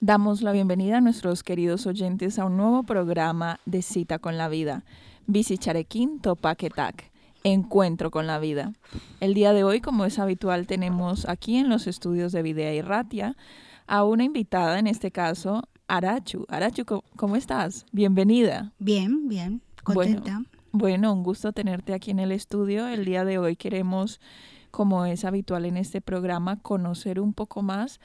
Damos la bienvenida a nuestros queridos oyentes a un nuevo programa de Cita con la Vida, Bici Charequín Topaquetac, Encuentro con la Vida. El día de hoy, como es habitual, tenemos aquí en los estudios de Videa y Ratia a una invitada, en este caso, Arachu. Arachu, ¿cómo estás? Bienvenida. Bien, bien, contenta. Bueno, un gusto tenerte aquí en el estudio. El día de hoy queremos, como es habitual en este programa, conocer un poco más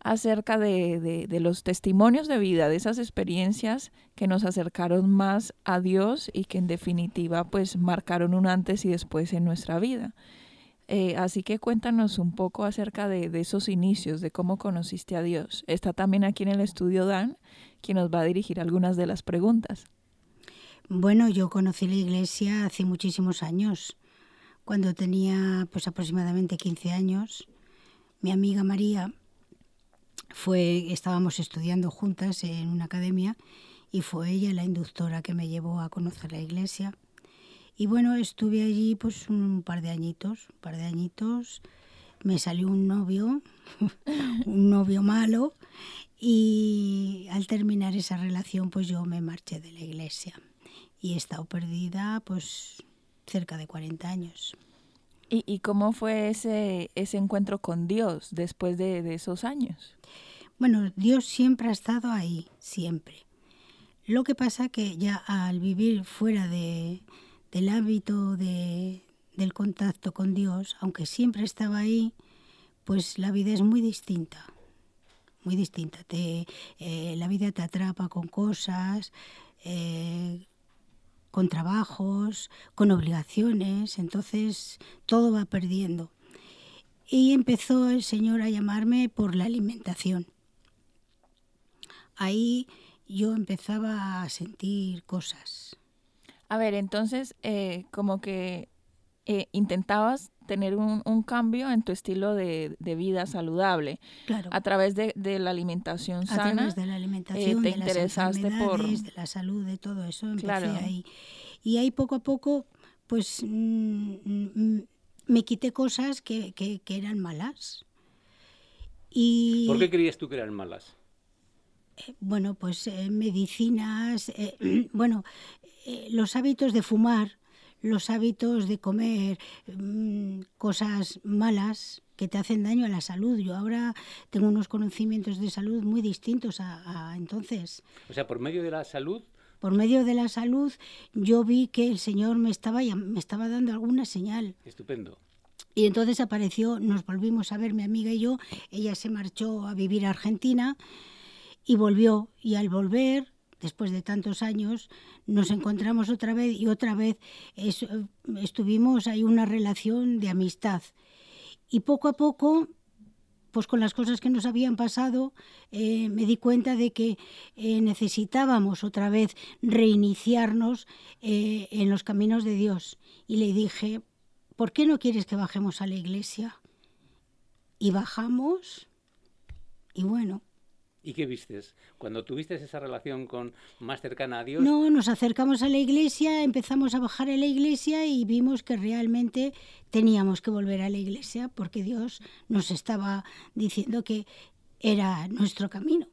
acerca de, de, los testimonios de vida, de esas experiencias que nos acercaron más a Dios y que en definitiva pues marcaron un antes y después en nuestra vida. Eh, así que cuéntanos un poco acerca de, de, esos inicios, de cómo conociste a Dios. Está también aquí en el estudio Dan, quien nos va a dirigir algunas de las preguntas. Bueno, yo conocí la iglesia hace muchísimos años, cuando tenía pues aproximadamente 15 años. Mi amiga María fue, estábamos estudiando juntas en una academia y fue ella la inductora que me llevó a conocer la iglesia. Y bueno, estuve allí pues un par de añitos, un par de añitos. Me salió un novio, un novio malo, y al terminar esa relación pues yo me marché de la iglesia y he estado perdida pues cerca de 40 años. ¿Y, y cómo fue ese, ese encuentro con Dios después de, de esos años? Bueno, Dios siempre ha estado ahí, siempre. Lo que pasa que ya al vivir fuera de, del hábito de, del contacto con Dios, aunque siempre estaba ahí, pues la vida es muy distinta, muy distinta. Te, eh, la vida te atrapa con cosas, eh, con trabajos, con obligaciones, entonces todo va perdiendo. Y empezó el Señor a llamarme por la alimentación ahí yo empezaba a sentir cosas. A ver, entonces, eh, como que eh, intentabas tener un, un, cambio en tu estilo de, de vida saludable. Claro. A través de, de la alimentación sana. A través de la alimentación, eh, te de interesaste las por... de la salud, de todo eso, empecé Claro. ahí. Y ahí poco a poco, pues mm, mm, me quité cosas que, que, que eran malas. Y, ¿Por qué creías tú que eran malas? eh, bueno, pues eh, medicinas, eh, bueno, eh, los hábitos de fumar, los hábitos de comer mm, cosas malas que te hacen daño a la salud. Yo ahora tengo unos conocimientos de salud muy distintos a, a entonces. O sea, por medio de la salud, Por medio de la salud yo vi que el Señor me estaba, me estaba dando alguna señal. estupendo. Y entonces apareció, nos volvimos a ver mi amiga y yo, ella se marchó a vivir a Argentina y volvió. Y al volver, después de tantos años, nos encontramos otra vez y otra vez es- estuvimos ahí una relación de amistad. Y poco a poco, pues con las cosas que nos habían pasado, eh, me di cuenta de que eh, necesitábamos otra vez reiniciarnos eh, en los caminos de Dios. Y le dije, ¿por qué no quieres que bajemos a la iglesia? Y bajamos, y bueno, ¿Y qué vistes? Cuando tuviste esa relación con más cercana a Dios, no, nos acercamos a la iglesia, empezamos a bajar a la iglesia y vimos que realmente teníamos que volver a la iglesia porque Dios nos estaba diciendo que era nuestro camino.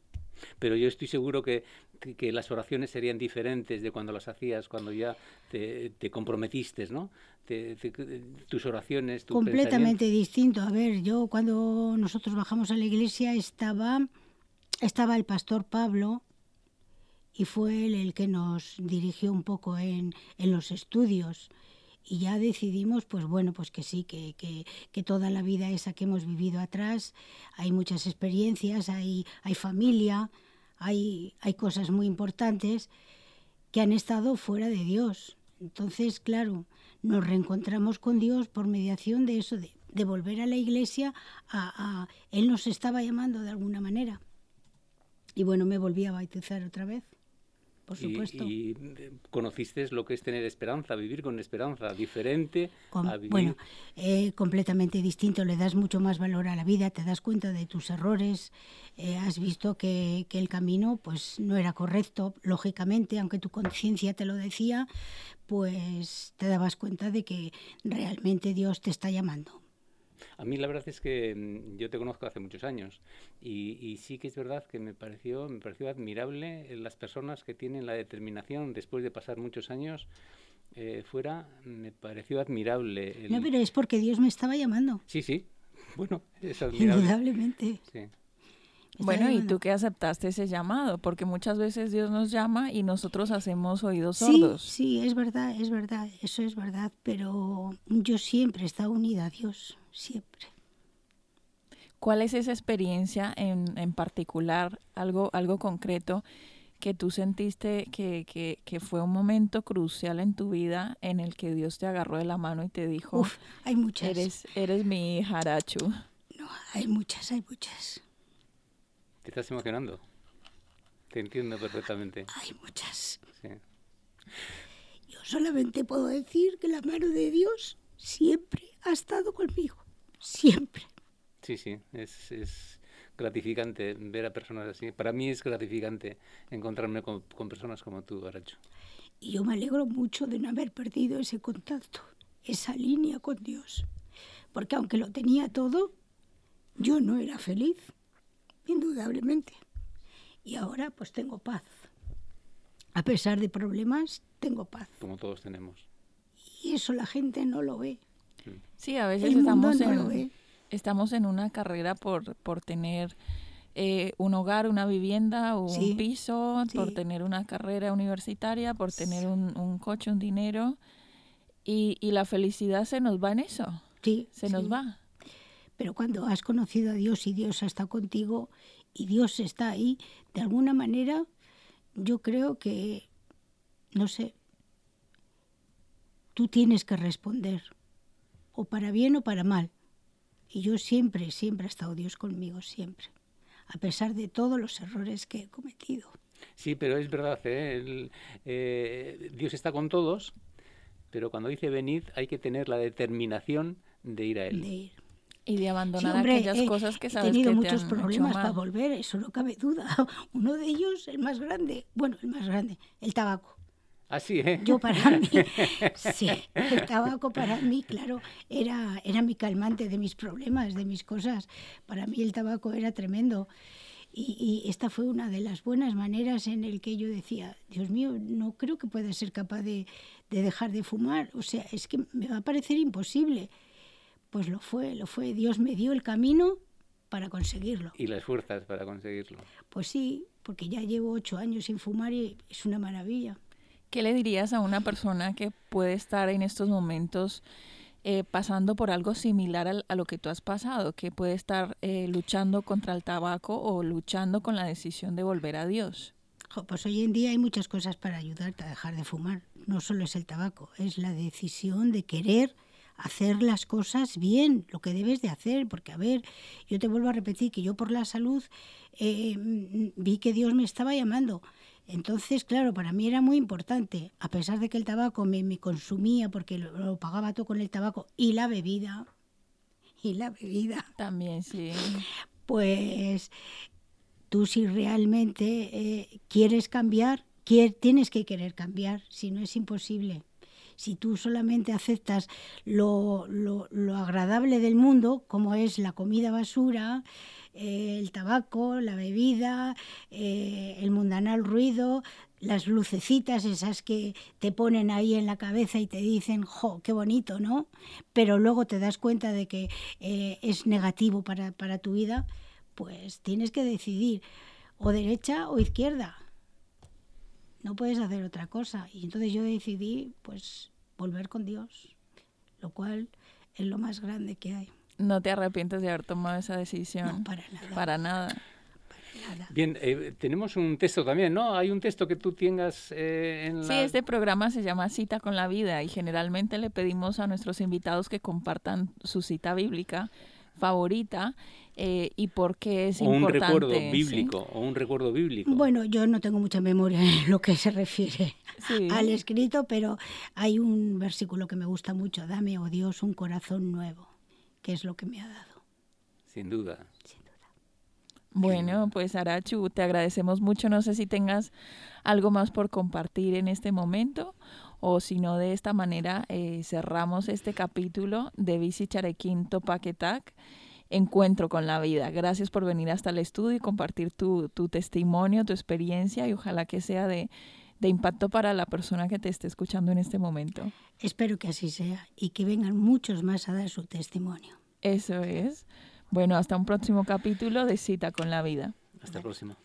pero yo estoy seguro que, que- que las oraciones serían diferentes de cuando las hacías, cuando ya te, te comprometiste, ¿no? Te- te- tus oraciones, tu completamente distinto. A ver, yo cuando nosotros bajamos a la iglesia estaba, estaba el pastor Pablo y fue él el que nos dirigió un poco en, en los estudios. Y ya decidimos, pues bueno, pues que sí, que, que, que toda la vida esa que hemos vivido atrás, hay muchas experiencias, hay, hay familia, hay, hay cosas muy importantes que han estado fuera de Dios. Entonces, claro, nos reencontramos con Dios por mediación de eso, de, de volver a la iglesia, a, a- Él nos estaba llamando de alguna manera. Y bueno, me volví a bautizar otra vez, por supuesto. y, eh, conociste lo que es tener esperanza, vivir con esperanza, diferente Com- a vivir. bueno, eh, completamente distinto, le das mucho más valor a la vida, te das cuenta de tus errores, eh, has visto que, que el camino pues no era correcto, lógicamente, aunque tu conciencia te lo decía, pues te dabas cuenta de que realmente Dios te está llamando. A mí la verdad es que mm, yo te conozco hace muchos años y, y, sí que es verdad que me pareció, me pareció admirable las personas que tienen la determinación después de pasar muchos años eh, fuera, me pareció admirable. No, pero es porque Dios me estaba llamando. Sí, sí. Bueno, es admirable. Indudablemente. Sí. Bueno, y tú que aceptaste ese llamado, porque muchas veces Dios nos llama y nosotros hacemos oídos sordos. Sí, es verdad, es verdad, eso es verdad, pero yo siempre he estado unida a Dios, siempre. ¿Cuál es esa experiencia en, en particular, algo, algo concreto que tú sentiste que, que, que, fue un momento crucial en tu vida en el que Dios te agarró de la mano y te dijo, Uf, hay muchas. Eres, eres mi hijarachu? No, hay muchas, hay muchas. Te estás emocionando. Te entiendo perfectamente. Hay muchas. Sí. Yo solamente puedo decir que la mano de Dios siempre ha estado conmigo. Siempre. Sí, sí, es, es gratificante ver a personas así. Para mí es gratificante encontrarme con, con personas como tú, Aracho. Y yo me alegro mucho de no haber perdido ese contacto, esa línea con Dios. Porque aunque lo tenía todo, yo no era feliz indudablemente. Y ahora pues tengo paz. A pesar de problemas, tengo paz. Como todos tenemos. Y eso la gente no lo ve. Sí, a veces estamos, en, estamos en una carrera por, por tener eh, un hogar, una vivienda Sí, un piso, sí. por tener una carrera universitaria, por tener un, un coche, un dinero. Y, y la felicidad se nos va en eso, Sí, se sí. nos va. Pero cuando has conocido a Dios y Dios ha estado contigo y Dios está ahí, de alguna manera yo creo que, no sé, tú tienes que responder, o para bien o para mal. Y yo siempre, siempre ha estado Dios conmigo, siempre, a pesar de todos los errores que he cometido. Sí, pero es verdad, ¿eh? El, eh, Dios está con todos, pero cuando dice venid hay que tener la determinación de ir a Él. De ir. Y de Sí, abandonar hombre, aquellas he- cosas que he sabes tenido que muchos te han problemas para volver, eso no cabe duda. Uno de ellos, el más grande, bueno, el más grande, el tabaco. Así, ¿eh? Yo para mí, sí, el tabaco para mí, claro, era, era mi calmante de mis problemas, de mis cosas. Para mí el tabaco era tremendo. Y, y esta fue una de las buenas maneras en el que yo decía, Dios mío, no creo que pueda ser capaz de, de dejar de fumar. O sea, es que me va a parecer imposible. Pues lo fue, lo fue. Dios me dio el camino para conseguirlo. Y las fuerzas para conseguirlo. Pues sí, porque ya llevo ocho años sin fumar y es una maravilla. ¿Qué le dirías a una persona que puede estar en estos momentos eh, pasando por algo similar al- a, lo que tú has pasado, que puede estar eh, luchando contra el tabaco o luchando con la decisión de volver a Dios? Pues hoy en día hay muchas cosas para ayudarte a dejar de fumar. No solo es el tabaco, es la decisión de querer hacer las cosas bien, lo que debes de hacer. Porque, a ver, yo te vuelvo a repetir que yo por la salud eh, mm, vi que Dios me estaba llamando. Entonces, claro, para mí era muy importante, a pesar de que el tabaco me, me consumía porque lo, lo pagaba todo con el tabaco y la bebida, y la bebida También, sí. pues tú si realmente eh, quieres cambiar, quier- tienes que querer cambiar, si no es imposible. Si tú solamente aceptas lo, lo- lo agradable del mundo, como es la comida basura, eh, el tabaco, la bebida, eh, el mundanal ruido, las lucecitas esas que te ponen ahí en la cabeza y te dicen, jo, qué bonito, ¿no? Pero luego te das cuenta de que eh, es negativo para, para tu vida, pues tienes que decidir o derecha o izquierda. No puedes hacer otra cosa. Y entonces yo decidí, pues, volver con Dios, lo cual es lo más grande que hay. No te arrepientes de haber tomado esa decisión. No, para nada. Para nada. nada. Bien, eh, tenemos un texto también, ¿no? Hay un texto que tú tengas eh, en la... Sí, este programa se llama Cita con la Vida y generalmente le pedimos a nuestros invitados que compartan su cita bíblica favorita eh, y por qué es o un importante. recuerdo ¿sí? bíblico, o un recuerdo bíblico. Bueno, yo no tengo mucha memoria en lo que se refiere Sí. al escrito, pero hay un versículo que me gusta mucho, dame, oh Dios, un corazón nuevo, que es lo que me ha dado. Sin duda. Bueno, pues Arachu, te agradecemos mucho. No sé si tengas algo más por compartir en este momento o si no, de esta manera eh, cerramos este capítulo de Bici Charequín Topaquetac, Encuentro con la Vida. Gracias por venir hasta el estudio y compartir tu, tu testimonio, tu experiencia y ojalá que sea de, de impacto para la persona que te esté escuchando en este momento. Espero que así sea y que vengan muchos más a dar su testimonio. Eso es. Bueno, hasta un próximo capítulo de Cita con la Vida. Hasta el próximo.